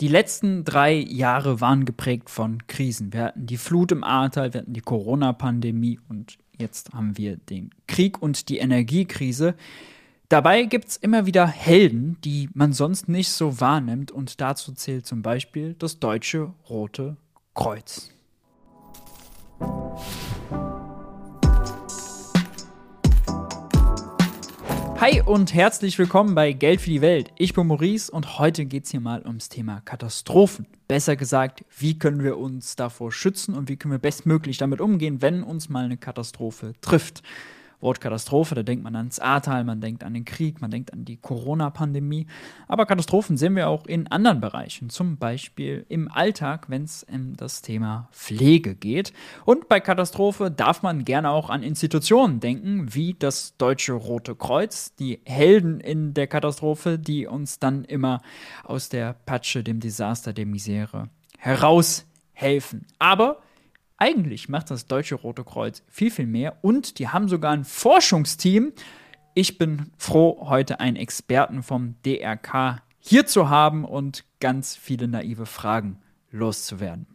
Die letzten drei Jahre waren geprägt von Krisen. Wir hatten die Flut im Ahrtal, wir hatten die Corona-Pandemie und jetzt haben wir den Krieg und die Energiekrise. Dabei gibt es immer wieder Helden, die man sonst nicht so wahrnimmt und dazu zählt zum Beispiel das Deutsche Rote Kreuz. Hi und herzlich willkommen bei Geld für die Welt. Ich bin Maurice und heute geht es hier mal ums Thema Katastrophen. Besser gesagt, wie können wir uns davor schützen und wie können wir bestmöglich damit umgehen, wenn uns mal eine Katastrophe trifft. Wort Katastrophe, da denkt man ans Ahrtal, man denkt an den Krieg, man denkt an die Corona-Pandemie. Aber Katastrophen sehen wir auch in anderen Bereichen, zum Beispiel im Alltag, wenn es um das Thema Pflege geht. Und bei Katastrophe darf man gerne auch an Institutionen denken, wie das Deutsche Rote Kreuz, die Helden in der Katastrophe, die uns dann immer aus der Patsche, dem Desaster, der Misere heraushelfen. Aber eigentlich macht das Deutsche Rote Kreuz viel, viel mehr und die haben sogar ein Forschungsteam. Ich bin froh, heute einen Experten vom DRK hier zu haben und ganz viele naive Fragen loszuwerden.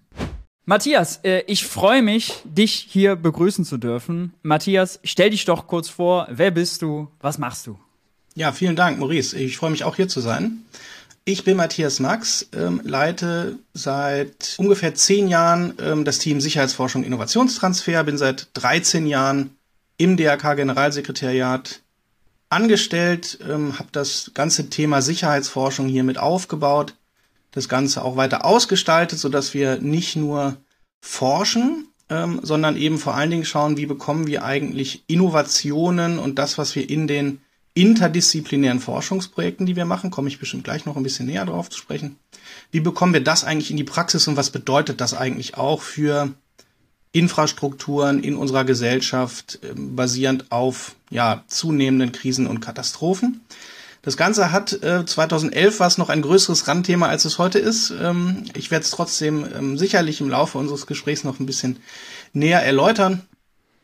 Matthias, äh, ich freue mich, dich hier begrüßen zu dürfen. Matthias, stell dich doch kurz vor. Wer bist du? Was machst du? Ja, vielen Dank, Maurice. Ich freue mich auch hier zu sein. Ich bin Matthias Max, ähm, leite seit ungefähr zehn Jahren ähm, das Team Sicherheitsforschung Innovationstransfer, bin seit 13 Jahren im DRK Generalsekretariat angestellt, ähm, habe das ganze Thema Sicherheitsforschung hier mit aufgebaut, das Ganze auch weiter ausgestaltet, so dass wir nicht nur forschen, ähm, sondern eben vor allen Dingen schauen, wie bekommen wir eigentlich Innovationen und das, was wir in den interdisziplinären Forschungsprojekten, die wir machen, komme ich bestimmt gleich noch ein bisschen näher drauf zu sprechen. Wie bekommen wir das eigentlich in die Praxis und was bedeutet das eigentlich auch für Infrastrukturen in unserer Gesellschaft, äh, basierend auf ja, zunehmenden Krisen und Katastrophen? Das Ganze hat äh, 2011 war es noch ein größeres Randthema, als es heute ist. Ähm, ich werde es trotzdem ähm, sicherlich im Laufe unseres Gesprächs noch ein bisschen näher erläutern.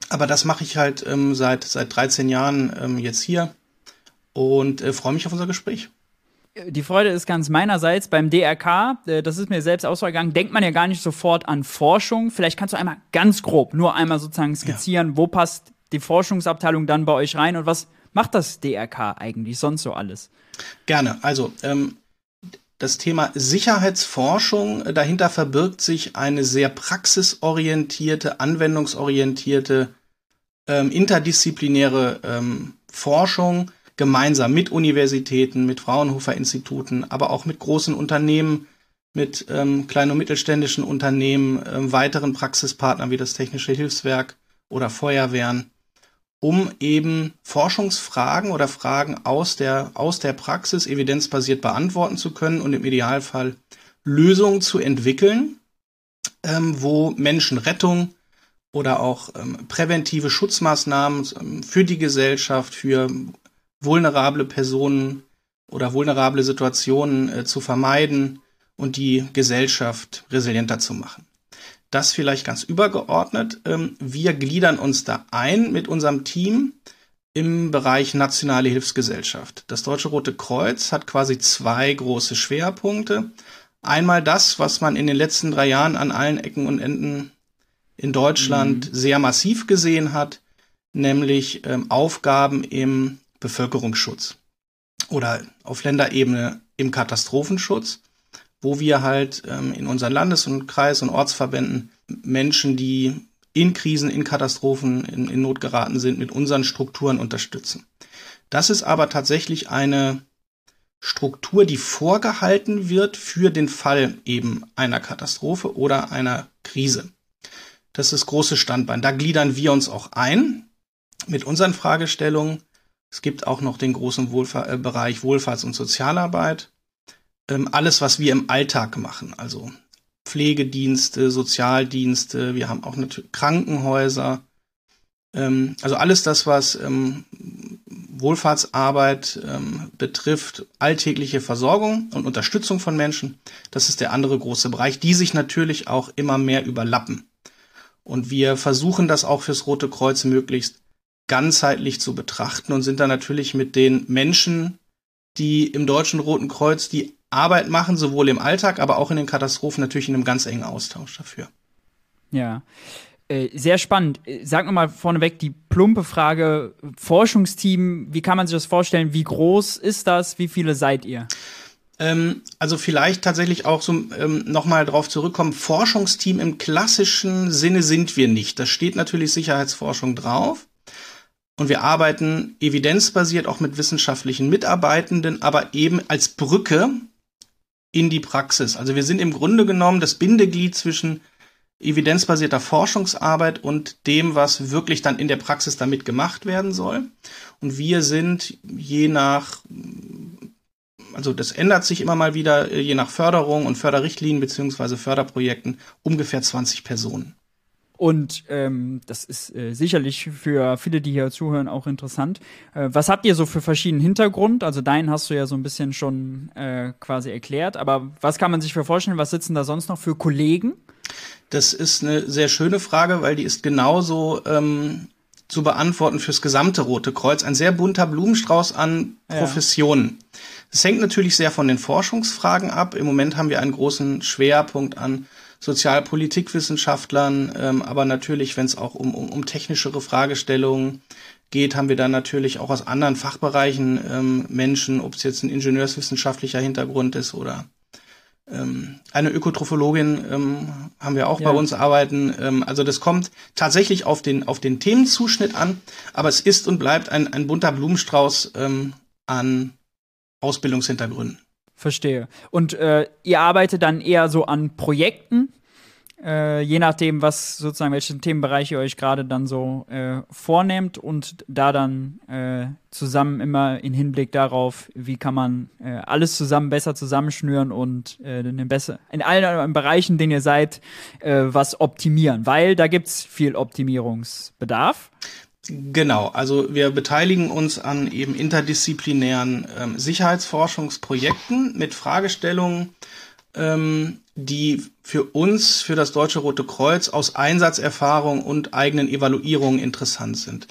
Aber das mache ich halt ähm, seit seit 13 Jahren ähm, jetzt hier und äh, freue mich auf unser Gespräch. Die Freude ist ganz meinerseits. Beim DRK, äh, das ist mir selbst ausgegangen, denkt man ja gar nicht sofort an Forschung. Vielleicht kannst du einmal ganz grob, nur einmal sozusagen skizzieren, ja. wo passt die Forschungsabteilung dann bei euch rein und was macht das DRK eigentlich sonst so alles? Gerne. Also, ähm, das Thema Sicherheitsforschung, äh, dahinter verbirgt sich eine sehr praxisorientierte, anwendungsorientierte, ähm, interdisziplinäre ähm, Forschung, gemeinsam mit Universitäten, mit Fraunhofer-Instituten, aber auch mit großen Unternehmen, mit ähm, kleinen und mittelständischen Unternehmen, ähm, weiteren Praxispartnern wie das Technische Hilfswerk oder Feuerwehren, um eben Forschungsfragen oder Fragen aus der, aus der Praxis evidenzbasiert beantworten zu können und im Idealfall Lösungen zu entwickeln, ähm, wo Menschenrettung oder auch ähm, präventive Schutzmaßnahmen ähm, für die Gesellschaft, für vulnerable Personen oder vulnerable Situationen äh, zu vermeiden und die Gesellschaft resilienter zu machen. Das vielleicht ganz übergeordnet. Ähm, wir gliedern uns da ein mit unserem Team im Bereich nationale Hilfsgesellschaft. Das Deutsche Rote Kreuz hat quasi zwei große Schwerpunkte. Einmal das, was man in den letzten drei Jahren an allen Ecken und Enden in Deutschland mhm. sehr massiv gesehen hat, nämlich ähm, Aufgaben im Bevölkerungsschutz oder auf Länderebene im Katastrophenschutz, wo wir halt ähm, in unseren Landes- und Kreis- und Ortsverbänden Menschen, die in Krisen, in Katastrophen, in, in Not geraten sind, mit unseren Strukturen unterstützen. Das ist aber tatsächlich eine Struktur, die vorgehalten wird für den Fall eben einer Katastrophe oder einer Krise. Das ist große Standbein. Da gliedern wir uns auch ein mit unseren Fragestellungen es gibt auch noch den großen Wohlfahr äh, Bereich Wohlfahrts- und Sozialarbeit. Ähm, alles, was wir im Alltag machen, also Pflegedienste, Sozialdienste, wir haben auch natürlich Krankenhäuser. Ähm, also alles das, was ähm, Wohlfahrtsarbeit ähm, betrifft, alltägliche Versorgung und Unterstützung von Menschen, das ist der andere große Bereich, die sich natürlich auch immer mehr überlappen. Und wir versuchen das auch fürs Rote Kreuz möglichst ganzheitlich zu betrachten und sind da natürlich mit den Menschen, die im Deutschen Roten Kreuz die Arbeit machen, sowohl im Alltag, aber auch in den Katastrophen natürlich in einem ganz engen Austausch dafür. Ja. Äh, sehr spannend. Sag noch mal vorneweg die plumpe Frage: Forschungsteam, wie kann man sich das vorstellen? Wie groß ist das? Wie viele seid ihr? Ähm, also vielleicht tatsächlich auch so ähm, nochmal drauf zurückkommen. Forschungsteam im klassischen Sinne sind wir nicht. Da steht natürlich Sicherheitsforschung drauf. Und wir arbeiten evidenzbasiert auch mit wissenschaftlichen Mitarbeitenden, aber eben als Brücke in die Praxis. Also wir sind im Grunde genommen das Bindeglied zwischen evidenzbasierter Forschungsarbeit und dem, was wirklich dann in der Praxis damit gemacht werden soll. Und wir sind je nach, also das ändert sich immer mal wieder, je nach Förderung und Förderrichtlinien beziehungsweise Förderprojekten ungefähr 20 Personen. Und ähm, das ist äh, sicherlich für viele, die hier zuhören, auch interessant. Äh, was habt ihr so für verschiedenen Hintergrund? Also deinen hast du ja so ein bisschen schon äh, quasi erklärt, aber was kann man sich für vorstellen? Was sitzen da sonst noch für Kollegen? Das ist eine sehr schöne Frage, weil die ist genauso ähm, zu beantworten fürs gesamte Rote Kreuz. Ein sehr bunter Blumenstrauß an Professionen. Es ja. hängt natürlich sehr von den Forschungsfragen ab. Im Moment haben wir einen großen Schwerpunkt an Sozialpolitikwissenschaftlern, ähm, aber natürlich, wenn es auch um, um, um technischere Fragestellungen geht, haben wir dann natürlich auch aus anderen Fachbereichen ähm, Menschen, ob es jetzt ein ingenieurswissenschaftlicher Hintergrund ist oder ähm, eine Ökotrophologin ähm, haben wir auch ja. bei uns arbeiten. Ähm, also das kommt tatsächlich auf den, auf den Themenzuschnitt an, aber es ist und bleibt ein, ein bunter Blumenstrauß ähm, an Ausbildungshintergründen. Verstehe. Und äh, ihr arbeitet dann eher so an Projekten, äh, je nachdem, was sozusagen, welchen Themenbereich ihr euch gerade dann so äh, vornehmt und da dann äh, zusammen immer in Hinblick darauf, wie kann man äh, alles zusammen besser zusammenschnüren und äh, in, besser, in allen Bereichen, denen ihr seid, was optimieren, weil da gibt es viel Optimierungsbedarf. Genau, also wir beteiligen uns an eben interdisziplinären ähm, Sicherheitsforschungsprojekten mit Fragestellungen, ähm, die für uns, für das Deutsche Rote Kreuz aus Einsatzerfahrung und eigenen Evaluierungen interessant sind,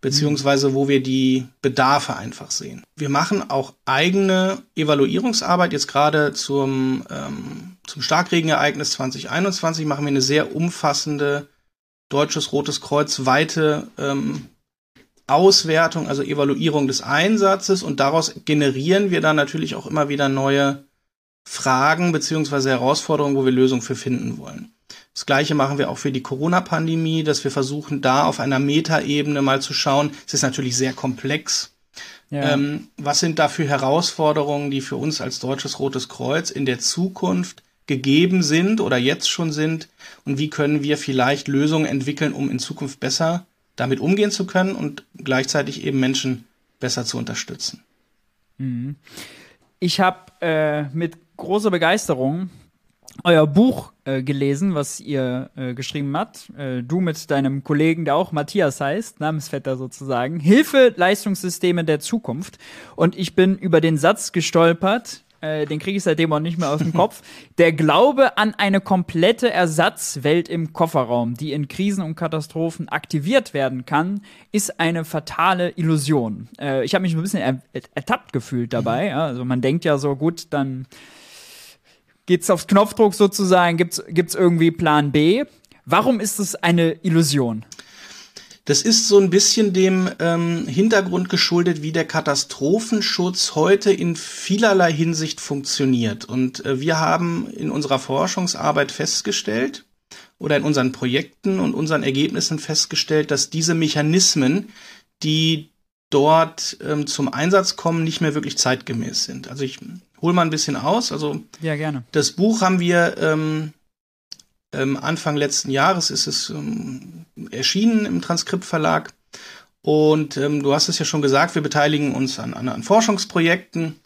beziehungsweise wo wir die Bedarfe einfach sehen. Wir machen auch eigene Evaluierungsarbeit. Jetzt gerade zum, ähm, zum Starkregenereignis 2021 machen wir eine sehr umfassende Deutsches Rotes Kreuz weite ähm, Auswertung, also Evaluierung des Einsatzes und daraus generieren wir dann natürlich auch immer wieder neue Fragen beziehungsweise Herausforderungen, wo wir Lösungen für finden wollen. Das gleiche machen wir auch für die Corona-Pandemie, dass wir versuchen, da auf einer Metaebene mal zu schauen. Es ist natürlich sehr komplex. Ja. Ähm, was sind da für Herausforderungen, die für uns als Deutsches Rotes Kreuz in der Zukunft gegeben sind oder jetzt schon sind und wie können wir vielleicht Lösungen entwickeln, um in Zukunft besser damit umgehen zu können und gleichzeitig eben Menschen besser zu unterstützen. Mhm. Ich habe äh, mit großer Begeisterung euer Buch äh, gelesen, was ihr äh, geschrieben habt. Äh, du mit deinem Kollegen, der auch Matthias heißt, Namensvetter sozusagen. Hilfe Leistungssysteme der Zukunft. Und ich bin über den Satz gestolpert, äh, den kriege ich seitdem auch nicht mehr aus dem Kopf. Der Glaube an eine komplette Ersatzwelt im Kofferraum, die in Krisen und Katastrophen aktiviert werden kann, ist eine fatale Illusion. Äh, ich habe mich ein bisschen er ertappt gefühlt dabei. Mhm. Ja? Also man denkt ja so, gut, dann geht's aufs Knopfdruck sozusagen, gibt's, gibt's irgendwie Plan B. Warum ist es eine Illusion? Das ist so ein bisschen dem ähm, Hintergrund geschuldet, wie der Katastrophenschutz heute in vielerlei Hinsicht funktioniert. Und äh, wir haben in unserer Forschungsarbeit festgestellt oder in unseren Projekten und unseren Ergebnissen festgestellt, dass diese Mechanismen, die dort ähm, zum Einsatz kommen, nicht mehr wirklich zeitgemäß sind. Also ich hole mal ein bisschen aus. Also ja gerne. Das Buch haben wir ähm, ähm, Anfang letzten Jahres ist es ähm, erschienen im Transkriptverlag. Und ähm, du hast es ja schon gesagt, wir beteiligen uns an, an, an Forschungsprojekten.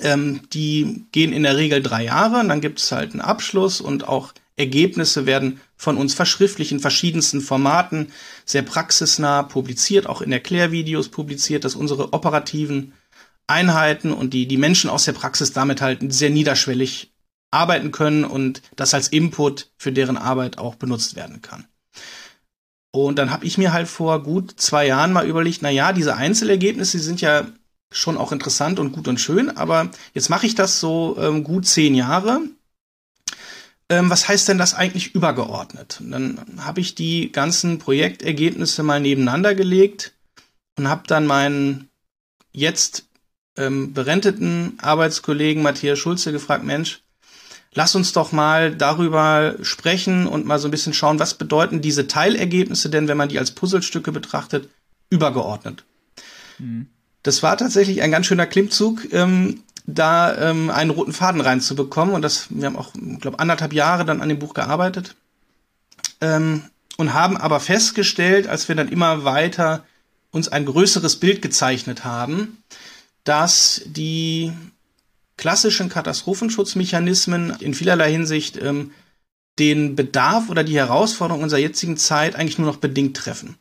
Ähm, die gehen in der Regel drei Jahre. Und dann gibt es halt einen Abschluss und auch Ergebnisse werden von uns verschriftlich in verschiedensten Formaten, sehr praxisnah publiziert, auch in Erklärvideos publiziert, dass unsere operativen Einheiten und die, die Menschen aus der Praxis damit halt sehr niederschwellig arbeiten können und das als Input für deren Arbeit auch benutzt werden kann. Und dann habe ich mir halt vor gut zwei Jahren mal überlegt, na ja, diese Einzelergebnisse die sind ja schon auch interessant und gut und schön, aber jetzt mache ich das so ähm, gut zehn Jahre. Ähm, was heißt denn das eigentlich übergeordnet? Und dann habe ich die ganzen Projektergebnisse mal nebeneinander gelegt und habe dann meinen jetzt ähm, berenteten Arbeitskollegen Matthias Schulze gefragt, Mensch, lass uns doch mal darüber sprechen und mal so ein bisschen schauen, was bedeuten diese Teilergebnisse denn, wenn man die als Puzzlestücke betrachtet, übergeordnet. Mhm. Das war tatsächlich ein ganz schöner Klimmzug, ähm, da ähm, einen roten Faden reinzubekommen. Und das, wir haben auch, glaube anderthalb Jahre dann an dem Buch gearbeitet ähm, und haben aber festgestellt, als wir dann immer weiter uns ein größeres Bild gezeichnet haben, dass die klassischen Katastrophenschutzmechanismen in vielerlei Hinsicht ähm, den Bedarf oder die Herausforderung unserer jetzigen Zeit eigentlich nur noch bedingt treffen.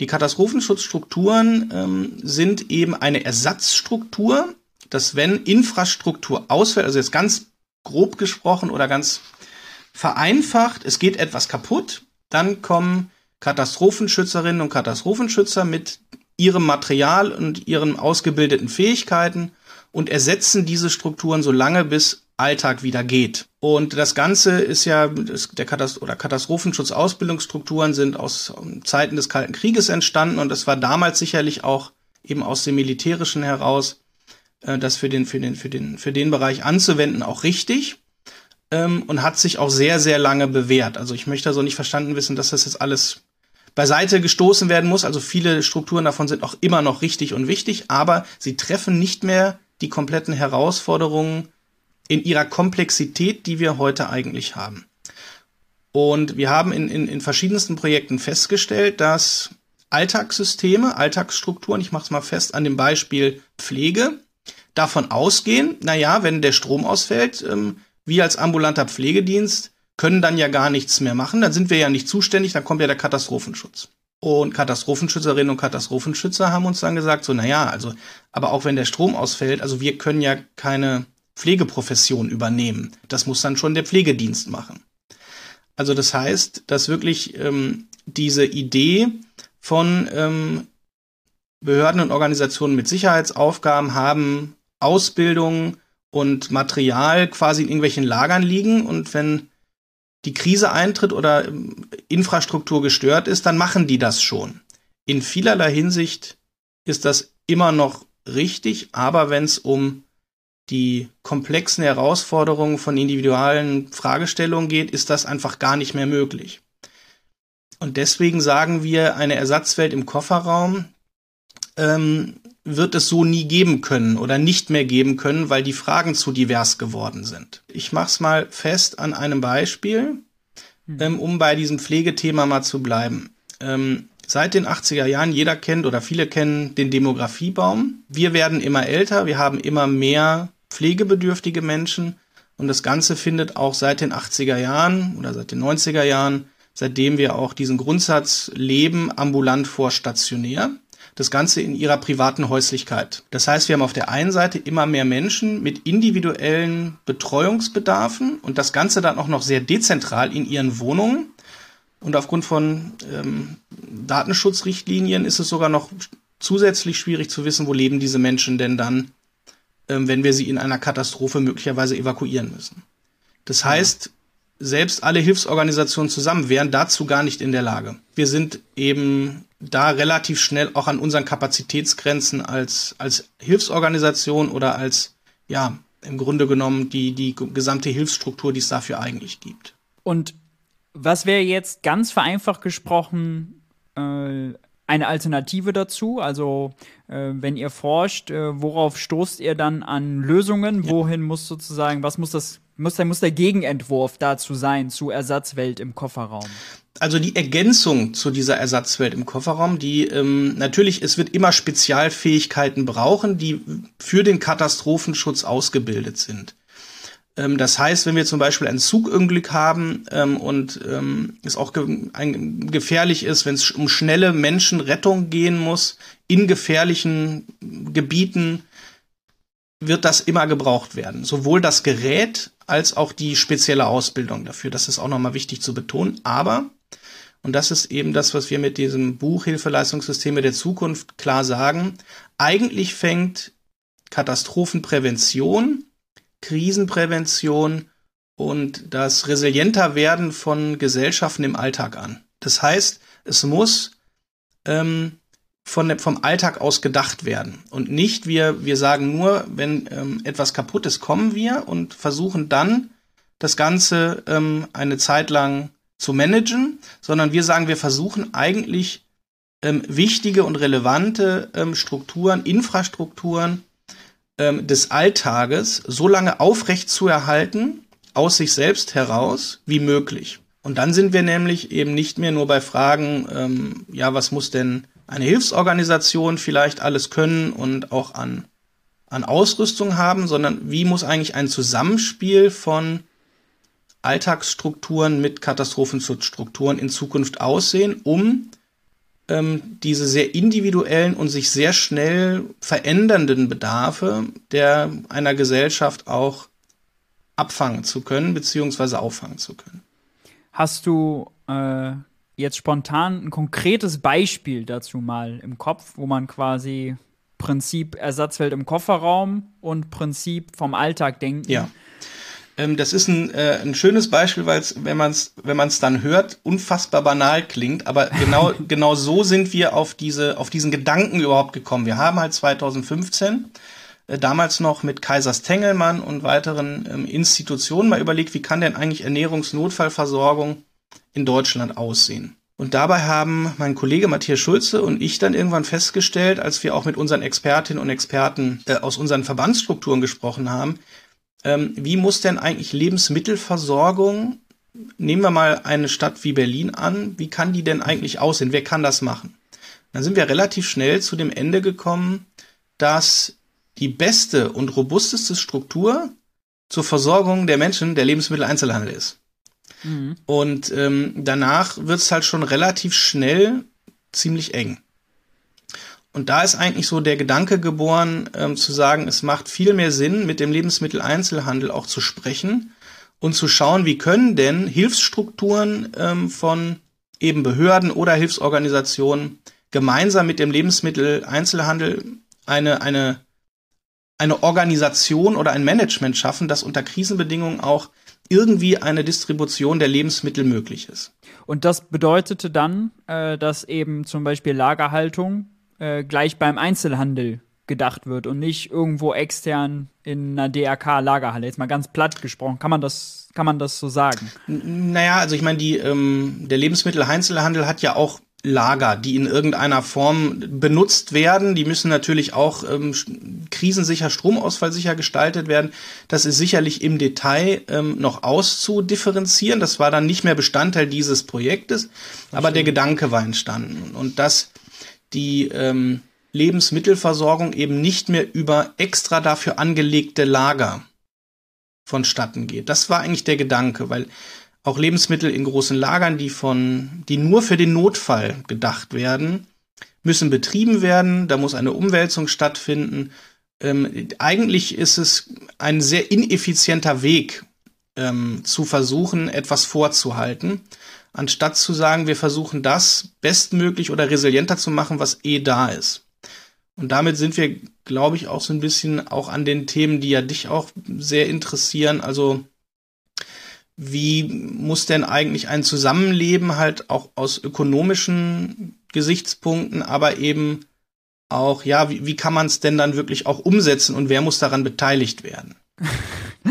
Die Katastrophenschutzstrukturen ähm, sind eben eine Ersatzstruktur, dass wenn Infrastruktur ausfällt, also jetzt ganz grob gesprochen oder ganz vereinfacht, es geht etwas kaputt, dann kommen Katastrophenschützerinnen und Katastrophenschützer mit ihrem Material und ihren ausgebildeten Fähigkeiten und ersetzen diese Strukturen so lange, bis Alltag wieder geht. Und das Ganze ist ja, der Katast oder Katastrophenschutzausbildungsstrukturen sind aus Zeiten des Kalten Krieges entstanden und das war damals sicherlich auch eben aus dem Militärischen heraus, äh, das für den, für den, für den, für den Bereich anzuwenden auch richtig ähm, und hat sich auch sehr, sehr lange bewährt. Also ich möchte also nicht verstanden wissen, dass das jetzt alles beiseite gestoßen werden muss. Also viele Strukturen davon sind auch immer noch richtig und wichtig, aber sie treffen nicht mehr die kompletten Herausforderungen in ihrer Komplexität, die wir heute eigentlich haben. Und wir haben in, in, in verschiedensten Projekten festgestellt, dass Alltagssysteme, Alltagsstrukturen, ich mache es mal fest an dem Beispiel Pflege, davon ausgehen, naja, wenn der Strom ausfällt, ähm, wir als ambulanter Pflegedienst können dann ja gar nichts mehr machen, dann sind wir ja nicht zuständig, dann kommt ja der Katastrophenschutz. Und Katastrophenschützerinnen und Katastrophenschützer haben uns dann gesagt, so, naja, also, aber auch wenn der Strom ausfällt, also wir können ja keine Pflegeprofession übernehmen. Das muss dann schon der Pflegedienst machen. Also das heißt, dass wirklich ähm, diese Idee von ähm, Behörden und Organisationen mit Sicherheitsaufgaben haben, Ausbildung und Material quasi in irgendwelchen Lagern liegen und wenn die Krise eintritt oder ähm, Infrastruktur gestört ist, dann machen die das schon. In vielerlei Hinsicht ist das immer noch richtig, aber wenn es um die komplexen Herausforderungen von individuellen Fragestellungen geht, ist das einfach gar nicht mehr möglich. Und deswegen sagen wir, eine Ersatzwelt im Kofferraum ähm, wird es so nie geben können oder nicht mehr geben können, weil die Fragen zu divers geworden sind. Ich mache es mal fest an einem Beispiel, hm. ähm, um bei diesem Pflegethema mal zu bleiben. Ähm, seit den 80er Jahren, jeder kennt oder viele kennen den Demografiebaum. Wir werden immer älter, wir haben immer mehr pflegebedürftige Menschen und das Ganze findet auch seit den 80er Jahren oder seit den 90er Jahren, seitdem wir auch diesen Grundsatz leben, ambulant vor stationär das Ganze in ihrer privaten Häuslichkeit. Das heißt, wir haben auf der einen Seite immer mehr Menschen mit individuellen Betreuungsbedarfen und das Ganze dann auch noch sehr dezentral in ihren Wohnungen. Und aufgrund von ähm, Datenschutzrichtlinien ist es sogar noch zusätzlich schwierig zu wissen, wo leben diese Menschen denn dann, ähm, wenn wir sie in einer Katastrophe möglicherweise evakuieren müssen. Das heißt, selbst alle Hilfsorganisationen zusammen wären dazu gar nicht in der Lage. Wir sind eben da relativ schnell auch an unseren Kapazitätsgrenzen als, als Hilfsorganisation oder als, ja, im Grunde genommen die, die gesamte Hilfsstruktur, die es dafür eigentlich gibt. Und was wäre jetzt ganz vereinfacht gesprochen äh, eine Alternative dazu? Also, äh, wenn ihr forscht, äh, worauf stoßt ihr dann an Lösungen? Ja. Wohin muss sozusagen, was muss das, muss, muss der Gegenentwurf dazu sein, zu Ersatzwelt im Kofferraum? also die Ergänzung zu dieser Ersatzwelt im Kofferraum, die ähm, natürlich, es wird immer Spezialfähigkeiten brauchen, die für den Katastrophenschutz ausgebildet sind. Ähm, das heißt, wenn wir zum Beispiel ein Zugunglück haben ähm, und ähm, es auch ge ein, gefährlich ist, wenn es um schnelle Menschenrettung gehen muss in gefährlichen Gebieten, wird das immer gebraucht werden. Sowohl das Gerät als auch die spezielle Ausbildung dafür. Das ist auch nochmal wichtig zu betonen. Aber Und das ist eben das, was wir mit diesem Buch Hilfeleistungssysteme der Zukunft klar sagen. Eigentlich fängt Katastrophenprävention, Krisenprävention und das resilienter werden von Gesellschaften im Alltag an. Das heißt, es muss ähm, von, vom Alltag aus gedacht werden. Und nicht wir, wir sagen nur, wenn ähm, etwas kaputt ist, kommen wir und versuchen dann das Ganze ähm, eine Zeit lang zu managen, sondern wir sagen, wir versuchen eigentlich ähm, wichtige und relevante ähm, Strukturen, Infrastrukturen ähm, des Alltages so lange aufrecht zu erhalten, aus sich selbst heraus, wie möglich. Und dann sind wir nämlich eben nicht mehr nur bei Fragen, ähm, ja, was muss denn eine Hilfsorganisation vielleicht alles können und auch an, an Ausrüstung haben, sondern wie muss eigentlich ein Zusammenspiel von Alltagsstrukturen mit Katastrophenschutzstrukturen in Zukunft aussehen, um ähm, diese sehr individuellen und sich sehr schnell verändernden Bedarfe der einer Gesellschaft auch abfangen zu können, beziehungsweise auffangen zu können. Hast du äh, jetzt spontan ein konkretes Beispiel dazu mal im Kopf, wo man quasi Prinzip Ersatzwelt im Kofferraum und Prinzip vom Alltag denken. Ja. Ähm, das ist ein, äh, ein schönes Beispiel, weil es, wenn man es wenn man's dann hört, unfassbar banal klingt. Aber genau, genau so sind wir auf, diese, auf diesen Gedanken überhaupt gekommen. Wir haben halt 2015 äh, damals noch mit Kaisers Tengelmann und weiteren ähm, Institutionen mal überlegt, wie kann denn eigentlich Ernährungsnotfallversorgung in Deutschland aussehen. Und dabei haben mein Kollege Matthias Schulze und ich dann irgendwann festgestellt, als wir auch mit unseren Expertinnen und Experten äh, aus unseren Verbandsstrukturen gesprochen haben, ähm, wie muss denn eigentlich Lebensmittelversorgung, nehmen wir mal eine Stadt wie Berlin an, wie kann die denn eigentlich aussehen? Wer kann das machen? Dann sind wir relativ schnell zu dem Ende gekommen, dass die beste und robusteste Struktur zur Versorgung der Menschen der Lebensmitteleinzelhandel ist. Mhm. Und ähm, danach wird es halt schon relativ schnell ziemlich eng. Und da ist eigentlich so der Gedanke geboren, ähm, zu sagen, es macht viel mehr Sinn, mit dem Lebensmitteleinzelhandel auch zu sprechen und zu schauen, wie können denn Hilfsstrukturen ähm, von eben Behörden oder Hilfsorganisationen gemeinsam mit dem Lebensmitteleinzelhandel eine, eine, eine Organisation oder ein Management schaffen, das unter Krisenbedingungen auch irgendwie eine Distribution der Lebensmittel möglich ist. Und das bedeutete dann, äh, dass eben zum Beispiel Lagerhaltung äh, gleich beim Einzelhandel gedacht wird und nicht irgendwo extern in einer DRK-Lagerhalle. Jetzt mal ganz platt gesprochen, kann man das, kann man das so sagen? N naja, also ich meine, die, ähm, der Lebensmitteleinzelhandel hat ja auch Lager, die in irgendeiner Form benutzt werden. Die müssen natürlich auch ähm, krisensicher, stromausfallsicher gestaltet werden. Das ist sicherlich im Detail ähm, noch auszudifferenzieren. Das war dann nicht mehr Bestandteil dieses Projektes, aber der Gedanke war entstanden. Und dass die ähm, Lebensmittelversorgung eben nicht mehr über extra dafür angelegte Lager vonstatten geht. Das war eigentlich der Gedanke, weil auch Lebensmittel in großen Lagern, die von, die nur für den Notfall gedacht werden, müssen betrieben werden. Da muss eine Umwälzung stattfinden. Ähm, eigentlich ist es ein sehr ineffizienter Weg, ähm, zu versuchen, etwas vorzuhalten, anstatt zu sagen, wir versuchen das bestmöglich oder resilienter zu machen, was eh da ist. Und damit sind wir, glaube ich, auch so ein bisschen auch an den Themen, die ja dich auch sehr interessieren. Also wie muss denn eigentlich ein Zusammenleben halt auch aus ökonomischen Gesichtspunkten, aber eben auch, ja, wie, wie kann man es denn dann wirklich auch umsetzen und wer muss daran beteiligt werden?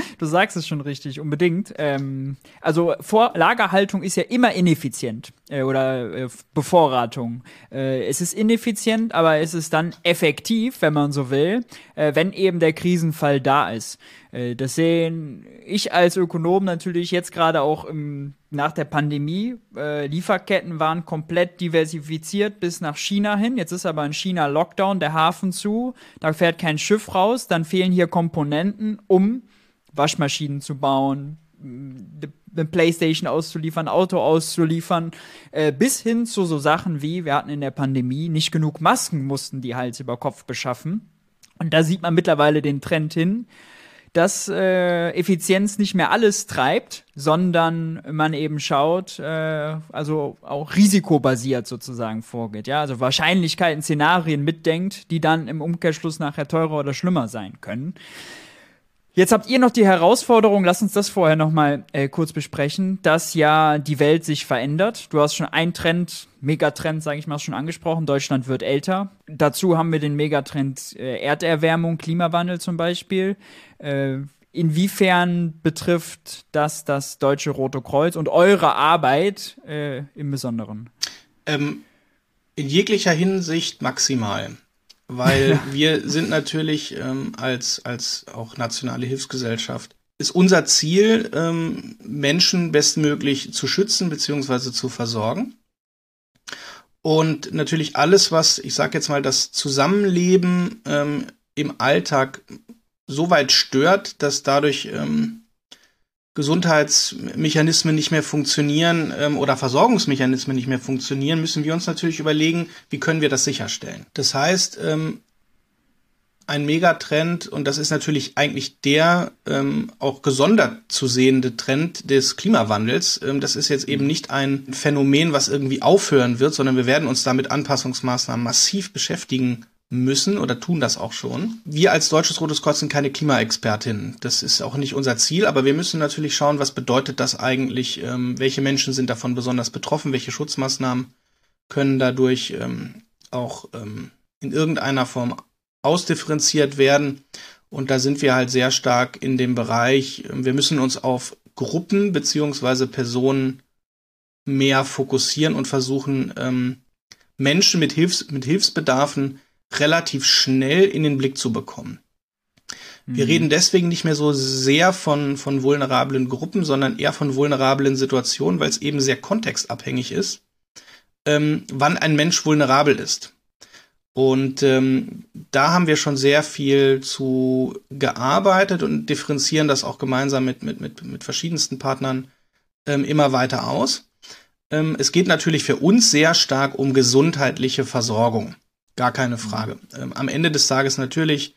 du sagst es schon richtig, unbedingt. Ähm, also Vor Lagerhaltung ist ja immer ineffizient äh, oder äh, Bevorratung. Äh, es ist ineffizient, aber es ist dann effektiv, wenn man so will, äh, wenn eben der Krisenfall da ist. Äh, das sehen ich als Ökonom natürlich jetzt gerade auch im, nach der Pandemie. Äh, Lieferketten waren komplett diversifiziert bis nach China hin. Jetzt ist aber in China Lockdown, der Hafen zu, da fährt kein Schiff raus, dann fehlen hier Komponenten, um Waschmaschinen zu bauen, eine Playstation auszuliefern, Auto auszuliefern, äh, bis hin zu so Sachen wie, wir hatten in der Pandemie nicht genug Masken, mussten die Hals über Kopf beschaffen. Und da sieht man mittlerweile den Trend hin. dass äh, Effizienz nicht mehr alles treibt, sondern man eben schaut, äh, also auch risikobasiert sozusagen vorgeht, ja, also Wahrscheinlichkeiten, Szenarien mitdenkt, die dann im Umkehrschluss nachher teurer oder schlimmer sein können. Jetzt habt ihr noch die Herausforderung, lass uns das vorher noch mal äh, kurz besprechen, dass ja die Welt sich verändert. Du hast schon einen Trend, Megatrend, sage ich mal, schon angesprochen. Deutschland wird älter. Dazu haben wir den Megatrend äh, Erderwärmung, Klimawandel zum Beispiel. Äh, inwiefern betrifft das das Deutsche Rote Kreuz und eure Arbeit äh, im Besonderen? Ähm, in jeglicher Hinsicht maximal weil wir sind natürlich ähm, als, als auch nationale Hilfsgesellschaft, ist unser Ziel, ähm, Menschen bestmöglich zu schützen bzw. zu versorgen. Und natürlich alles, was, ich sage jetzt mal, das Zusammenleben ähm, im Alltag so weit stört, dass dadurch ähm, Gesundheitsmechanismen nicht mehr funktionieren ähm, oder Versorgungsmechanismen nicht mehr funktionieren, müssen wir uns natürlich überlegen, wie können wir das sicherstellen. Das heißt, ähm, ein Megatrend, und das ist natürlich eigentlich der ähm, auch gesondert zu sehende Trend des Klimawandels. Ähm, das ist jetzt eben nicht ein Phänomen, was irgendwie aufhören wird, sondern wir werden uns damit Anpassungsmaßnahmen massiv beschäftigen müssen oder tun das auch schon. Wir als Deutsches Rotes Kreuz sind keine Klimaexpertinnen. Das ist auch nicht unser Ziel, aber wir müssen natürlich schauen, was bedeutet das eigentlich, ähm, welche Menschen sind davon besonders betroffen, welche Schutzmaßnahmen können dadurch ähm, auch ähm, in irgendeiner Form ausdifferenziert werden. Und da sind wir halt sehr stark in dem Bereich, ähm, wir müssen uns auf Gruppen beziehungsweise Personen mehr fokussieren und versuchen, ähm, Menschen mit, Hilfs mit Hilfsbedarfen relativ schnell in den Blick zu bekommen. Wir mhm. reden deswegen nicht mehr so sehr von, von vulnerablen Gruppen, sondern eher von vulnerablen Situationen, weil es eben sehr kontextabhängig ist, ähm, wann ein Mensch vulnerabel ist. Und ähm, da haben wir schon sehr viel zu gearbeitet und differenzieren das auch gemeinsam mit, mit, mit, mit verschiedensten Partnern ähm, immer weiter aus. Ähm, es geht natürlich für uns sehr stark um gesundheitliche Versorgung. Gar keine Frage. Ähm, am Ende des Tages natürlich,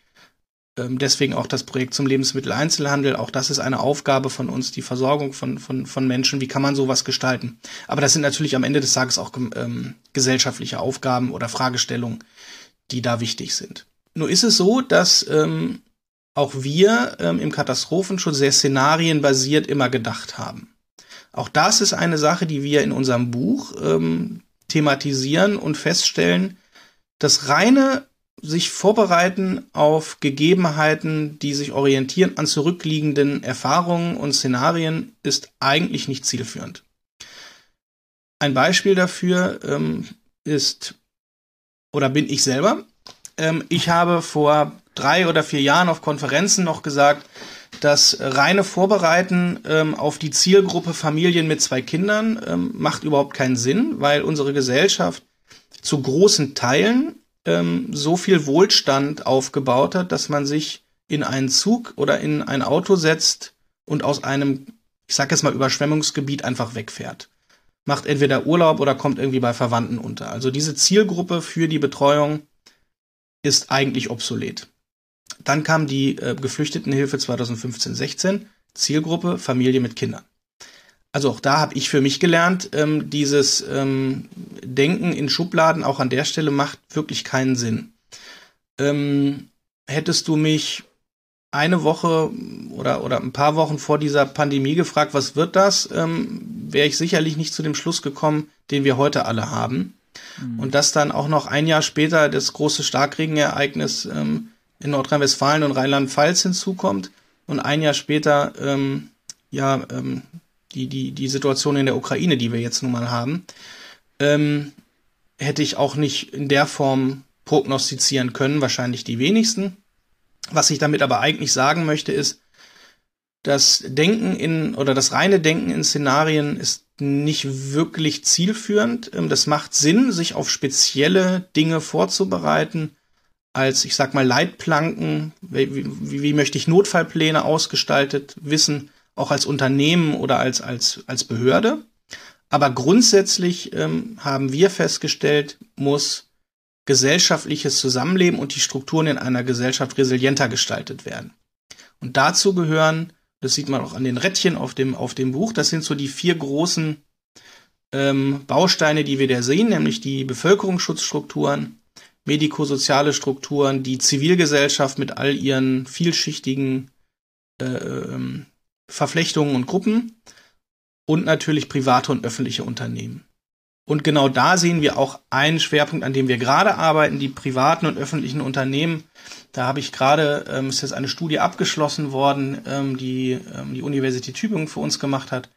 ähm, deswegen auch das Projekt zum Lebensmitteleinzelhandel. Auch das ist eine Aufgabe von uns, die Versorgung von, von, von Menschen. Wie kann man sowas gestalten? Aber das sind natürlich am Ende des Tages auch ähm, gesellschaftliche Aufgaben oder Fragestellungen, die da wichtig sind. Nur ist es so, dass ähm, auch wir ähm, im Katastrophenschutz sehr szenarienbasiert immer gedacht haben. Auch das ist eine Sache, die wir in unserem Buch ähm, thematisieren und feststellen, das reine sich vorbereiten auf Gegebenheiten, die sich orientieren an zurückliegenden Erfahrungen und Szenarien, ist eigentlich nicht zielführend. Ein Beispiel dafür ähm, ist oder bin ich selber. Ähm, ich habe vor drei oder vier Jahren auf Konferenzen noch gesagt, das reine Vorbereiten ähm, auf die Zielgruppe Familien mit zwei Kindern ähm, macht überhaupt keinen Sinn, weil unsere Gesellschaft zu großen Teilen ähm, so viel Wohlstand aufgebaut hat, dass man sich in einen Zug oder in ein Auto setzt und aus einem, ich sag jetzt mal, Überschwemmungsgebiet einfach wegfährt. Macht entweder Urlaub oder kommt irgendwie bei Verwandten unter. Also diese Zielgruppe für die Betreuung ist eigentlich obsolet. Dann kam die äh, Geflüchtetenhilfe 2015-16, Zielgruppe Familie mit Kindern also auch da habe ich für mich gelernt, ähm, dieses ähm, Denken in Schubladen auch an der Stelle macht wirklich keinen Sinn. Ähm, hättest du mich eine Woche oder, oder ein paar Wochen vor dieser Pandemie gefragt, was wird das, ähm, wäre ich sicherlich nicht zu dem Schluss gekommen, den wir heute alle haben. Mhm. Und dass dann auch noch ein Jahr später das große Starkregenereignis ähm, in Nordrhein-Westfalen und Rheinland-Pfalz hinzukommt und ein Jahr später ähm, ja ähm, die, die, die Situation in der Ukraine, die wir jetzt nun mal haben, ähm, hätte ich auch nicht in der Form prognostizieren können, wahrscheinlich die wenigsten. Was ich damit aber eigentlich sagen möchte, ist, das Denken in oder das reine Denken in Szenarien ist nicht wirklich zielführend. Ähm, das macht Sinn, sich auf spezielle Dinge vorzubereiten, als ich sag mal Leitplanken. Wie, wie, wie möchte ich Notfallpläne ausgestaltet wissen? Auch als Unternehmen oder als, als, als Behörde. Aber grundsätzlich ähm, haben wir festgestellt, muss gesellschaftliches Zusammenleben und die Strukturen in einer Gesellschaft resilienter gestaltet werden. Und dazu gehören, das sieht man auch an den Rädchen auf dem, auf dem Buch, das sind so die vier großen ähm, Bausteine, die wir da sehen, nämlich die Bevölkerungsschutzstrukturen, medikosoziale Strukturen, die Zivilgesellschaft mit all ihren vielschichtigen äh, ähm, Verflechtungen und Gruppen und natürlich private und öffentliche Unternehmen. Und genau da sehen wir auch einen Schwerpunkt, an dem wir gerade arbeiten, die privaten und öffentlichen Unternehmen. Da habe ich gerade, ähm, ist jetzt eine Studie abgeschlossen worden, ähm, die ähm, die Universität Tübingen für uns gemacht hat,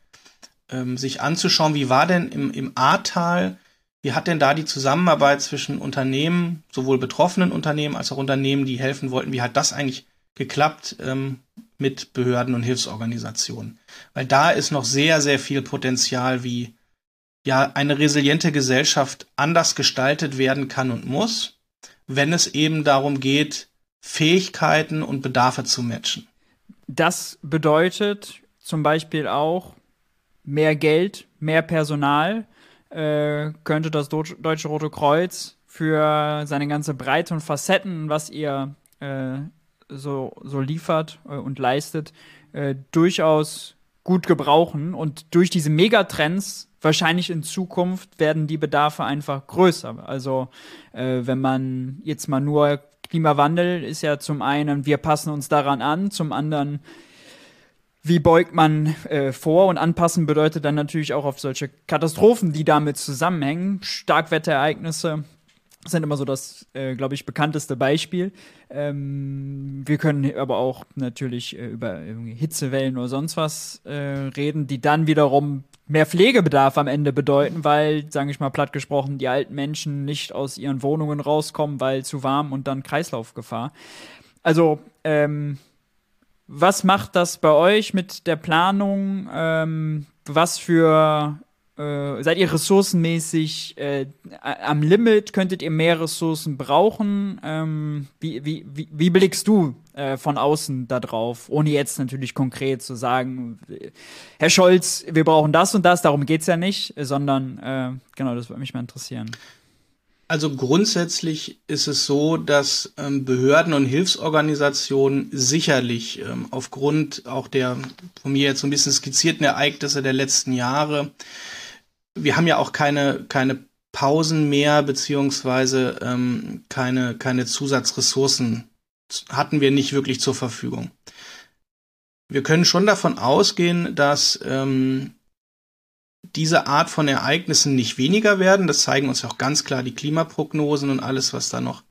ähm, sich anzuschauen, wie war denn im, im Ahrtal, wie hat denn da die Zusammenarbeit zwischen Unternehmen, sowohl betroffenen Unternehmen als auch Unternehmen, die helfen wollten, wie hat das eigentlich geklappt ähm, mit Behörden und Hilfsorganisationen? Weil da ist noch sehr, sehr viel Potenzial, wie ja eine resiliente Gesellschaft anders gestaltet werden kann und muss, wenn es eben darum geht, Fähigkeiten und Bedarfe zu matchen. Das bedeutet zum Beispiel auch, mehr Geld, mehr Personal äh, könnte das Deutsche Rote Kreuz für seine ganze Breite und Facetten, was ihr äh, so, so liefert äh, und leistet, äh, durchaus gut gebrauchen. Und durch diese Megatrends wahrscheinlich in Zukunft werden die Bedarfe einfach größer. Also äh, wenn man jetzt mal nur Klimawandel ist ja zum einen, wir passen uns daran an, zum anderen wie beugt man äh, vor und anpassen bedeutet dann natürlich auch auf solche Katastrophen, die damit zusammenhängen. Starkwetterereignisse sind immer so das, äh, glaube ich, bekannteste Beispiel. Ähm, wir können aber auch natürlich äh, über Hitzewellen oder sonst was äh, reden, die dann wiederum mehr Pflegebedarf am Ende bedeuten, weil, sage ich mal platt gesprochen, die alten Menschen nicht aus ihren Wohnungen rauskommen, weil zu warm und dann Kreislaufgefahr. Also, ähm, was macht das bei euch mit der Planung? Ähm, was für äh, seid ihr ressourcenmäßig äh, am Limit? Könntet ihr mehr Ressourcen brauchen? Ähm, wie, wie, wie, wie, blickst du äh, von außen da drauf? Ohne jetzt natürlich konkret zu sagen, Herr Scholz, wir brauchen das und das, darum geht es ja nicht, sondern äh, genau, das würde mich mal interessieren. Also grundsätzlich ist es so, dass ähm, Behörden und Hilfsorganisationen sicherlich ähm, aufgrund auch der von mir jetzt so ein bisschen skizzierten Ereignisse der letzten Jahre, wir haben ja auch keine, keine Pausen mehr, beziehungsweise ähm, keine, keine Zusatzressourcen hatten wir nicht wirklich zur Verfügung. Wir können schon davon ausgehen, dass ähm, diese Art von Ereignissen nicht weniger werden. Das zeigen uns auch ganz klar die Klimaprognosen und alles, was da noch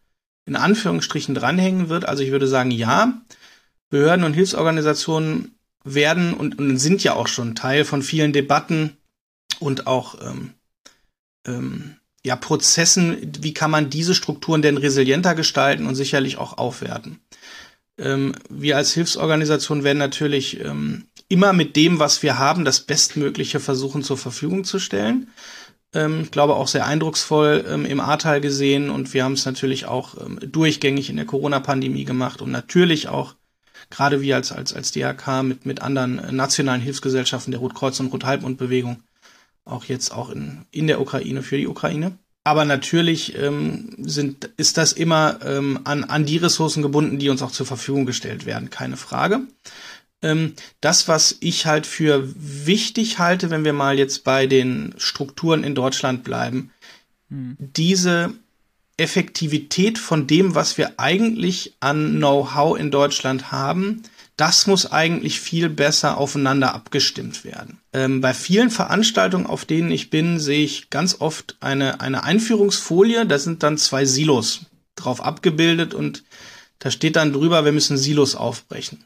in Anführungsstrichen dranhängen wird. Also ich würde sagen, ja, Behörden und Hilfsorganisationen werden und, und sind ja auch schon Teil von vielen Debatten und auch ähm, ähm, ja, Prozessen, wie kann man diese Strukturen denn resilienter gestalten und sicherlich auch aufwerten. Ähm, wir als Hilfsorganisation werden natürlich ähm, immer mit dem, was wir haben, das Bestmögliche versuchen zur Verfügung zu stellen. Ähm, ich glaube auch sehr eindrucksvoll ähm, im Ahrtal gesehen und wir haben es natürlich auch ähm, durchgängig in der Corona-Pandemie gemacht und natürlich auch gerade wir als, als, als DRK mit, mit anderen äh, nationalen Hilfsgesellschaften der Rotkreuz- und Rothalbmond-Bewegung, auch jetzt auch in, in der Ukraine für die Ukraine. Aber natürlich ähm, sind, ist das immer ähm, an, an die Ressourcen gebunden, die uns auch zur Verfügung gestellt werden, keine Frage ähm, das, was ich halt für wichtig halte, wenn wir mal jetzt bei den Strukturen in Deutschland bleiben, hm. diese Effektivität von dem, was wir eigentlich an Know-how in Deutschland haben, das muss eigentlich viel besser aufeinander abgestimmt werden. Ähm, bei vielen Veranstaltungen, auf denen ich bin, sehe ich ganz oft eine, eine Einführungsfolie, da sind dann zwei Silos drauf abgebildet und da steht dann drüber, wir müssen Silos aufbrechen.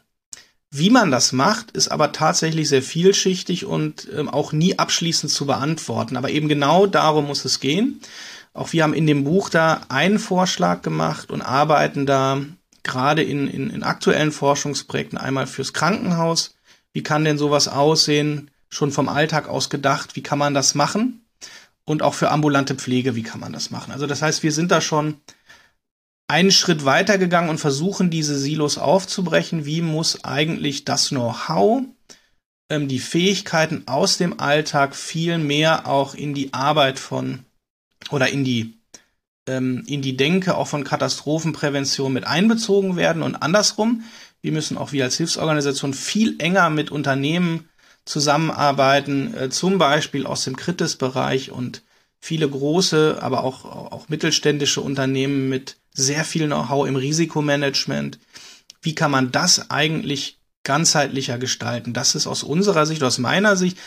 Wie man das macht, ist aber tatsächlich sehr vielschichtig und ähm, auch nie abschließend zu beantworten. Aber eben genau darum muss es gehen. Auch wir haben in dem Buch da einen Vorschlag gemacht und arbeiten da gerade in, in, in aktuellen Forschungsprojekten einmal fürs Krankenhaus. Wie kann denn sowas aussehen? Schon vom Alltag aus gedacht, wie kann man das machen? Und auch für ambulante Pflege, wie kann man das machen? Also das heißt, wir sind da schon einen Schritt weiter gegangen und versuchen, diese Silos aufzubrechen. Wie muss eigentlich das Know-how, ähm, die Fähigkeiten aus dem Alltag viel mehr auch in die Arbeit von oder in die ähm, in die Denke auch von Katastrophenprävention mit einbezogen werden und andersrum, Wie müssen auch wir als Hilfsorganisation viel enger mit Unternehmen zusammenarbeiten, äh, zum Beispiel aus dem Kritis-Bereich und viele große, aber auch, auch mittelständische Unternehmen mit sehr viel Know-how im Risikomanagement. Wie kann man das eigentlich ganzheitlicher gestalten? Das ist aus unserer Sicht, aus meiner Sicht,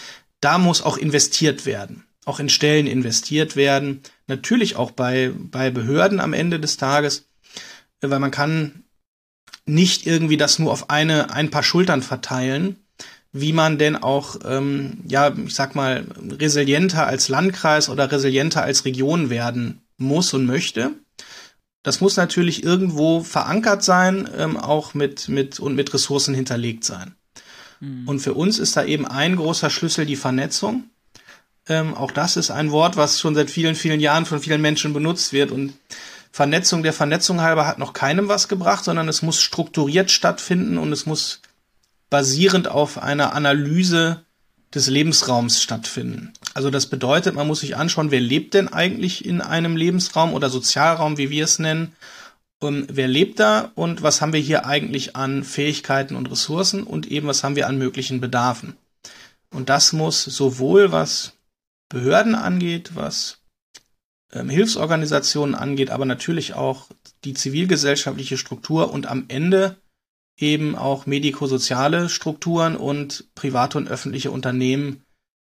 da muss auch investiert werden. Auch in Stellen investiert werden. Natürlich auch bei, bei Behörden am Ende des Tages. Weil man kann nicht irgendwie das nur auf eine, ein paar Schultern verteilen, wie man denn auch, ähm, ja, ich sag mal, resilienter als Landkreis oder resilienter als Region werden muss und möchte. Das muss natürlich irgendwo verankert sein, ähm, auch mit, mit und mit Ressourcen hinterlegt sein. Mhm. Und für uns ist da eben ein großer Schlüssel die Vernetzung. Ähm, auch das ist ein Wort, was schon seit vielen, vielen Jahren von vielen Menschen benutzt wird. Und Vernetzung der Vernetzung halber hat noch keinem was gebracht, sondern es muss strukturiert stattfinden und es muss basierend auf einer Analyse des Lebensraums stattfinden. Also das bedeutet, man muss sich anschauen, wer lebt denn eigentlich in einem Lebensraum oder Sozialraum, wie wir es nennen. Und wer lebt da und was haben wir hier eigentlich an Fähigkeiten und Ressourcen und eben was haben wir an möglichen Bedarfen. Und das muss sowohl was Behörden angeht, was ähm, Hilfsorganisationen angeht, aber natürlich auch die zivilgesellschaftliche Struktur und am Ende eben auch medikosoziale Strukturen und private und öffentliche Unternehmen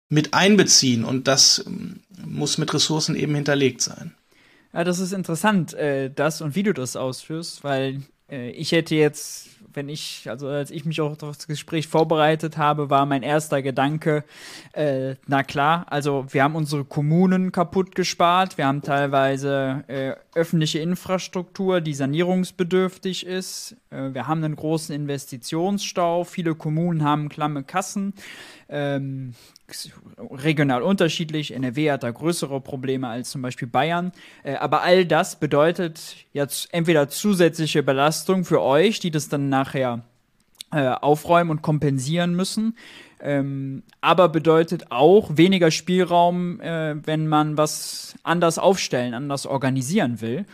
mit einbeziehen. Und das ähm, muss mit Ressourcen eben hinterlegt sein. Ja, das ist interessant, äh, das und wie du das ausführst, weil äh, ich hätte jetzt wenn ich, also als ich mich auch auf das Gespräch vorbereitet habe, war mein erster Gedanke, äh, na klar, also wir haben unsere Kommunen kaputt gespart, wir haben teilweise äh, öffentliche Infrastruktur, die sanierungsbedürftig ist, äh, wir haben einen großen Investitionsstau, viele Kommunen haben klamme Kassen. Ähm, regional unterschiedlich. NRW hat da größere Probleme als zum Beispiel Bayern. Äh, aber all das bedeutet jetzt entweder zusätzliche Belastung für euch, die das dann nachher äh, aufräumen und kompensieren müssen. Ähm, aber bedeutet auch weniger Spielraum, äh, wenn man was anders aufstellen, anders organisieren will.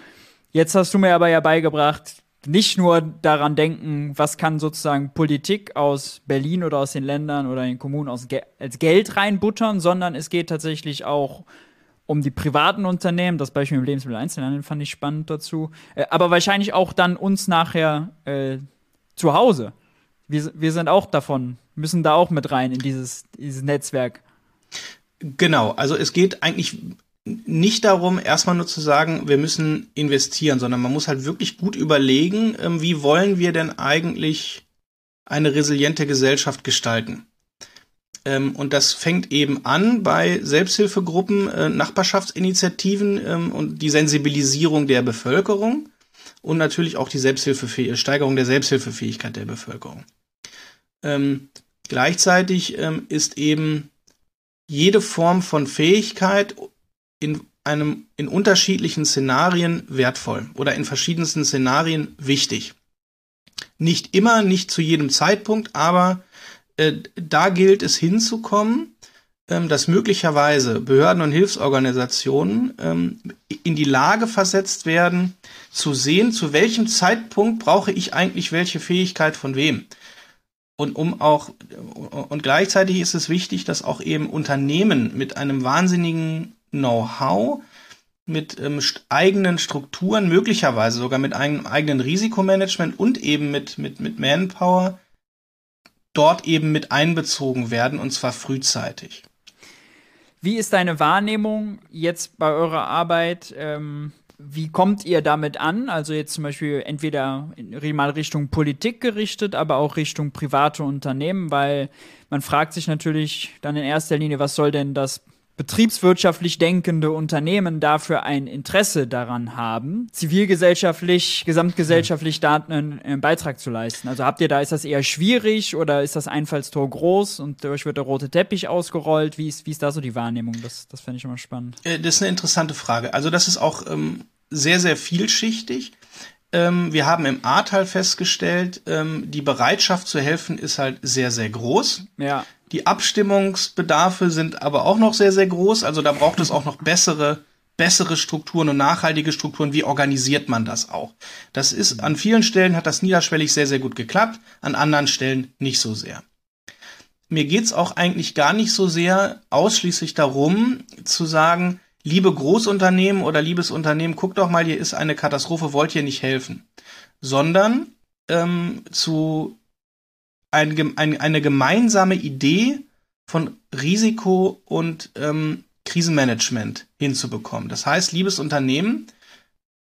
Jetzt hast du mir aber ja beigebracht, nicht nur daran denken, was kann sozusagen Politik aus Berlin oder aus den Ländern oder den Kommunen aus Ge als Geld reinbuttern, sondern es geht tatsächlich auch um die privaten Unternehmen. Das Beispiel im Lebensmitteleinzelhandel fand ich spannend dazu. Äh, aber wahrscheinlich auch dann uns nachher äh, zu Hause. Wir, wir sind auch davon, müssen da auch mit rein in dieses, dieses Netzwerk. Genau, also es geht eigentlich nicht darum, erstmal nur zu sagen, wir müssen investieren, sondern man muss halt wirklich gut überlegen, ähm, wie wollen wir denn eigentlich eine resiliente Gesellschaft gestalten. Ähm, und das fängt eben an bei Selbsthilfegruppen, äh, Nachbarschaftsinitiativen ähm, und die Sensibilisierung der Bevölkerung und natürlich auch die Selbsthilfefäh Steigerung der Selbsthilfefähigkeit der Bevölkerung. Gleichzeitig ist eben jede Form von Fähigkeit in einem, in unterschiedlichen Szenarien wertvoll oder in verschiedensten Szenarien wichtig. Nicht immer, nicht zu jedem Zeitpunkt, aber äh, da gilt es hinzukommen, ähm, dass möglicherweise Behörden und Hilfsorganisationen ähm, in die Lage versetzt werden, zu sehen, zu welchem Zeitpunkt brauche ich eigentlich welche Fähigkeit von wem. Und um auch, und gleichzeitig ist es wichtig, dass auch eben Unternehmen mit einem wahnsinnigen Know-how, mit ähm, eigenen Strukturen, möglicherweise sogar mit einem eigenen Risikomanagement und eben mit, mit, mit Manpower dort eben mit einbezogen werden und zwar frühzeitig. Wie ist deine Wahrnehmung jetzt bei eurer Arbeit? Ähm, wie kommt ihr damit an? Also jetzt zum Beispiel entweder mal Richtung Politik gerichtet, aber auch Richtung private Unternehmen, weil man fragt sich natürlich dann in erster Linie, was soll denn das betriebswirtschaftlich denkende Unternehmen dafür ein Interesse daran haben, zivilgesellschaftlich, gesamtgesellschaftlich da einen, einen, Beitrag zu leisten? Also habt ihr da, ist das eher schwierig oder ist das Einfallstor groß und euch wird der rote Teppich ausgerollt? Wie ist, wie ist da so die Wahrnehmung? Das, das fände ich immer spannend. Äh, das ist eine interessante Frage. Also das ist auch ähm, sehr, sehr vielschichtig. Ähm, wir haben im Ahrtal festgestellt, ähm, die Bereitschaft zu helfen ist halt sehr, sehr groß. Ja. Die Abstimmungsbedarfe sind aber auch noch sehr, sehr groß. Also da braucht es auch noch bessere, bessere Strukturen und nachhaltige Strukturen, wie organisiert man das auch? Das ist an vielen Stellen hat das niederschwellig sehr, sehr gut geklappt, an anderen Stellen nicht so sehr. Mir geht's auch eigentlich gar nicht so sehr ausschließlich darum, zu sagen, liebe Großunternehmen oder liebes Unternehmen, guck doch mal, hier ist eine Katastrophe, wollt ihr nicht helfen? Sondern ähm, zu ein, ein, eine gemeinsame Idee von Risiko und ähm, Krisenmanagement hinzubekommen. Das heißt, liebes Unternehmen,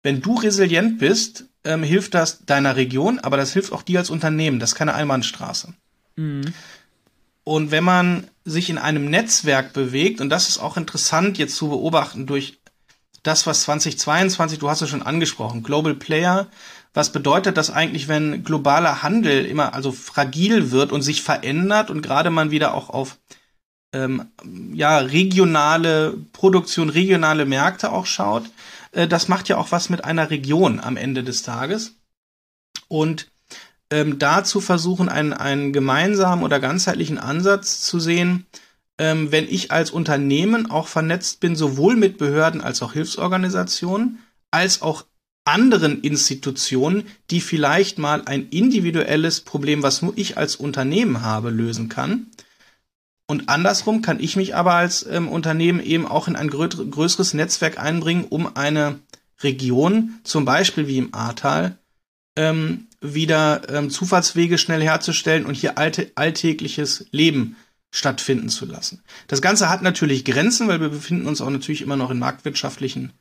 wenn du resilient bist, ähm, hilft das deiner Region, aber das hilft auch dir als Unternehmen. Das ist keine Einbahnstraße. Mhm. Und wenn man sich in einem Netzwerk bewegt, und das ist auch interessant jetzt zu beobachten durch das, was 2022, du hast es schon angesprochen, Global Player, was bedeutet das eigentlich, wenn globaler Handel immer also fragil wird und sich verändert und gerade man wieder auch auf ähm, ja, regionale Produktion, regionale Märkte auch schaut, äh, das macht ja auch was mit einer Region am Ende des Tages. Und ähm, dazu versuchen, einen, einen gemeinsamen oder ganzheitlichen Ansatz zu sehen, ähm, wenn ich als Unternehmen auch vernetzt bin, sowohl mit Behörden als auch Hilfsorganisationen, als auch anderen Institutionen, die vielleicht mal ein individuelles Problem, was nur ich als Unternehmen habe, lösen kann. Und andersrum kann ich mich aber als ähm, Unternehmen eben auch in ein grö größeres Netzwerk einbringen, um eine Region, zum Beispiel wie im Ahrtal, ähm, wieder ähm, Zufahrtswege schnell herzustellen und hier alte, alltägliches Leben stattfinden zu lassen. Das Ganze hat natürlich Grenzen, weil wir befinden uns auch natürlich immer noch in marktwirtschaftlichen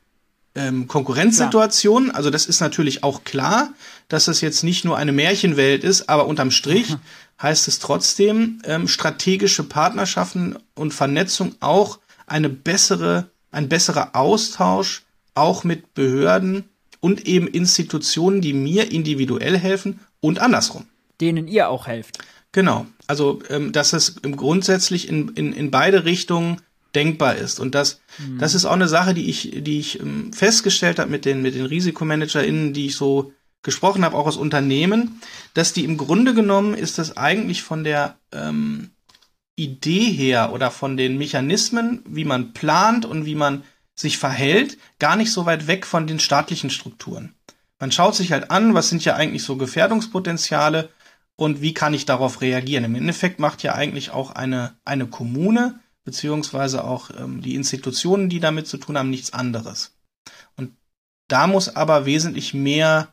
ähm, Konkurrenzsituationen. Also das ist natürlich auch klar, dass das jetzt nicht nur eine Märchenwelt ist, aber unterm Strich heißt es trotzdem, ähm, strategische Partnerschaften und Vernetzung auch eine bessere, ein besserer Austausch auch mit Behörden und eben Institutionen, die mir individuell helfen und andersrum. Denen ihr auch helft. Genau. Also, ähm, dass es grundsätzlich in, in, in beide Richtungen denkbar ist. Und das, mhm. das ist auch eine Sache, die ich, die ich ähm, festgestellt habe mit den, mit den RisikomanagerInnen, die ich so gesprochen habe, auch aus Unternehmen, dass die im Grunde genommen ist das eigentlich von der ähm, Idee her oder von den Mechanismen, wie man plant und wie man sich verhält, gar nicht so weit weg von den staatlichen Strukturen. Man schaut sich halt an, was sind ja eigentlich so Gefährdungspotenziale und wie kann ich darauf reagieren. Im Endeffekt macht ja eigentlich auch eine, eine Kommune beziehungsweise auch ähm, die Institutionen, die damit zu tun haben, nichts anderes. Und da muss aber wesentlich mehr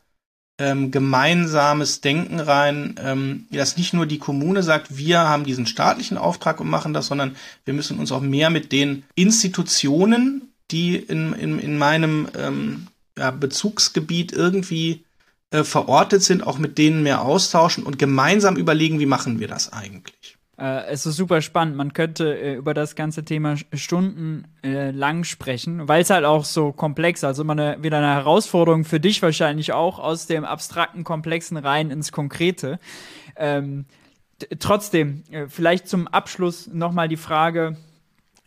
ähm, gemeinsames Denken rein, ähm, dass nicht nur die Kommune sagt, wir haben diesen staatlichen Auftrag und machen das, sondern wir müssen uns auch mehr mit den Institutionen, die in, in, in meinem ähm, ja, Bezugsgebiet irgendwie äh, verortet sind, auch mit denen mehr austauschen und gemeinsam überlegen, wie machen wir das eigentlich. Äh, es ist super spannend. Man könnte äh, über das ganze Thema Stunden äh, sprechen, weil es halt auch so komplex ist. Also immer eine, wieder eine Herausforderung für dich wahrscheinlich auch, aus dem abstrakten, komplexen rein ins Konkrete. Ähm, trotzdem, äh, vielleicht zum Abschluss nochmal die Frage,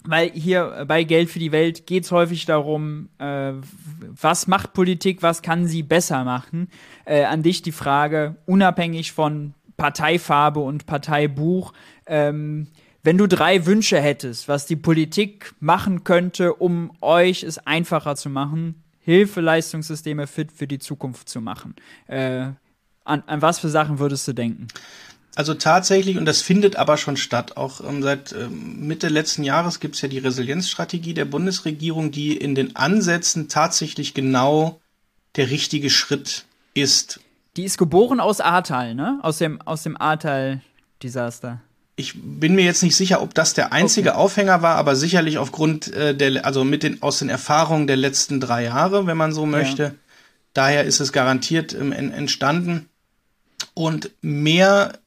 weil hier bei Geld für die Welt geht es häufig darum, äh, was macht Politik, was kann sie besser machen. Äh, an dich die Frage, unabhängig von Parteifarbe und Parteibuch, ähm, wenn du drei Wünsche hättest, was die Politik machen könnte, um euch es einfacher zu machen, Hilfeleistungssysteme fit für die Zukunft zu machen, äh, an, an was für Sachen würdest du denken? Also tatsächlich, und das findet aber schon statt, auch ähm, seit ähm, Mitte letzten Jahres gibt es ja die Resilienzstrategie der Bundesregierung, die in den Ansätzen tatsächlich genau der richtige Schritt ist. Die ist geboren aus Ahrtal, ne? Aus dem, aus dem Ahrtal-Desaster ich bin mir jetzt nicht sicher, ob das der einzige okay. Aufhänger war, aber sicherlich aufgrund äh, der, also mit den aus den Erfahrungen der letzten drei Jahre, wenn man so möchte. Ja. Daher ist es garantiert ähm, entstanden und mehr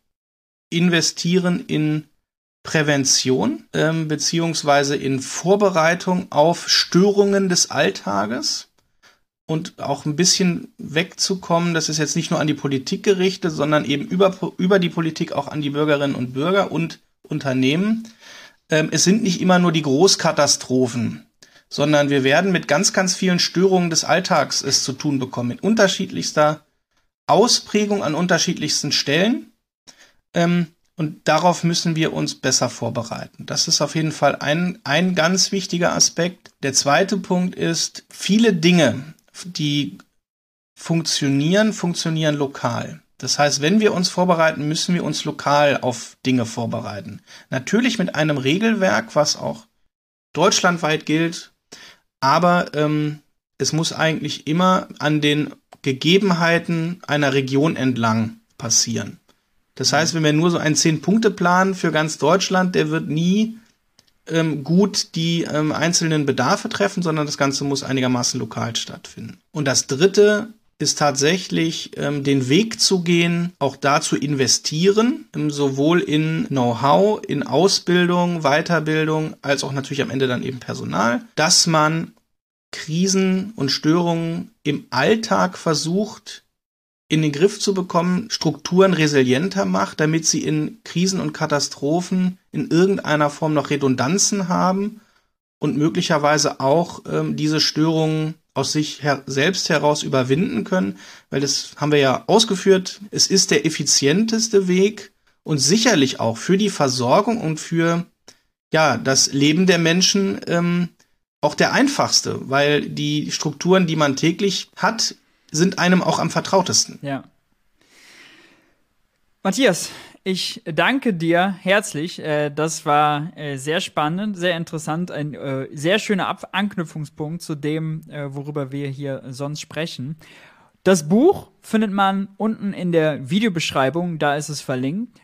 investieren in Prävention ähm, beziehungsweise in Vorbereitung auf Störungen des Alltages und auch ein bisschen wegzukommen, das ist jetzt nicht nur an die Politik gerichtet, sondern eben über, über die Politik auch an die Bürgerinnen und Bürger und Unternehmen. Ähm, es sind nicht immer nur die Großkatastrophen, sondern wir werden mit ganz, ganz vielen Störungen des Alltags es zu tun bekommen, in unterschiedlichster Ausprägung an unterschiedlichsten Stellen. Ähm, und darauf müssen wir uns besser vorbereiten. Das ist auf jeden Fall ein, ein ganz wichtiger Aspekt. Der zweite Punkt ist, viele Dinge, die funktionieren, funktionieren lokal. Das heißt, wenn wir uns vorbereiten, müssen wir uns lokal auf Dinge vorbereiten. Natürlich mit einem Regelwerk, was auch deutschlandweit gilt, aber ähm, es muss eigentlich immer an den Gegebenheiten einer Region entlang passieren. Das heißt, wenn wir nur so einen Zehn-Punkte-Plan für ganz Deutschland, der wird nie ähm, gut die ähm, einzelnen Bedarfe treffen, sondern das Ganze muss einigermaßen lokal stattfinden. Und das Dritte ist tatsächlich ähm, den Weg zu gehen, auch da zu investieren, ähm, sowohl in Know-how, in Ausbildung, Weiterbildung, als auch natürlich am Ende dann eben Personal, dass man Krisen und Störungen im Alltag versucht in den Griff zu bekommen, Strukturen resilienter macht, damit sie in Krisen und Katastrophen in irgendeiner Form noch Redundanzen haben und möglicherweise auch ähm, diese Störungen aus sich her selbst heraus überwinden können, weil das haben wir ja ausgeführt, es ist der effizienteste Weg und sicherlich auch für die Versorgung und für ja das Leben der Menschen ähm, auch der einfachste, weil die Strukturen, die man täglich hat, sind einem auch am vertrautesten. Ja. Matthias, ich danke dir herzlich. Äh, das war äh, sehr spannend, sehr interessant, ein äh, sehr schöner Anknüpfungspunkt zu dem, worüber wir hier sonst sprechen. Das Buch findet man unten in der Videobeschreibung, da ist es verlinkt.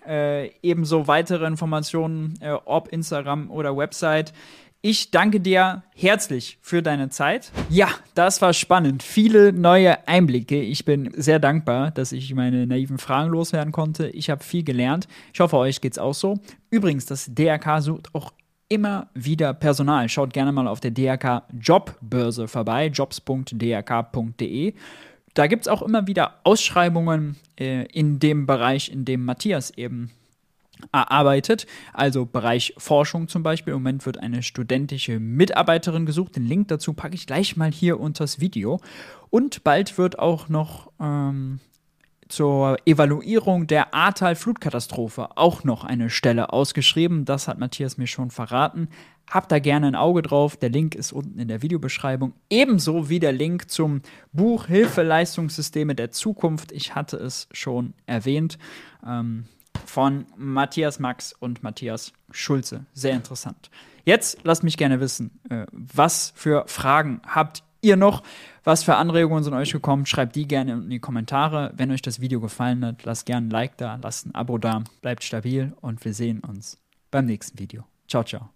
ebenso weitere Informationen, ob Instagram oder Website. Ich danke dir herzlich für deine Zeit. Ja, das war spannend. Viele neue Einblicke. Ich bin sehr dankbar, dass ich meine naiven Fragen loswerden konnte. Ich habe viel gelernt. Ich hoffe, euch geht's auch so. Übrigens, das DRK sucht auch immer wieder Personal. Schaut gerne mal auf der DRK Jobbörse vorbei, jobs.drk.de. Da gibt es auch immer wieder Ausschreibungen äh, in dem Bereich, in dem Matthias eben erarbeitet, also Bereich Forschung zum Beispiel. Im Moment wird eine studentische Mitarbeiterin gesucht. Den Link dazu packe ich gleich mal hier unter das Video. Und bald wird auch noch ähm, zur Evaluierung der Ahrtal-Flutkatastrophe auch noch eine Stelle ausgeschrieben. Das hat Matthias mir schon verraten. Habt da gerne ein Auge drauf. Der Link ist unten in der Videobeschreibung. Ebenso wie der Link zum Buch Hilfeleistungssysteme der Zukunft. Ich hatte es schon erwähnt. Ähm, von Matthias Max und Matthias Schulze. Sehr interessant. Jetzt lasst mich gerne wissen, äh, was für Fragen habt ihr noch? Was für Anregungen sind euch gekommen? Schreibt die gerne in die Kommentare. Wenn euch das Video gefallen hat, lasst gerne ein Like da, lasst ein Abo da, bleibt stabil und wir sehen uns beim nächsten Video. Ciao, ciao.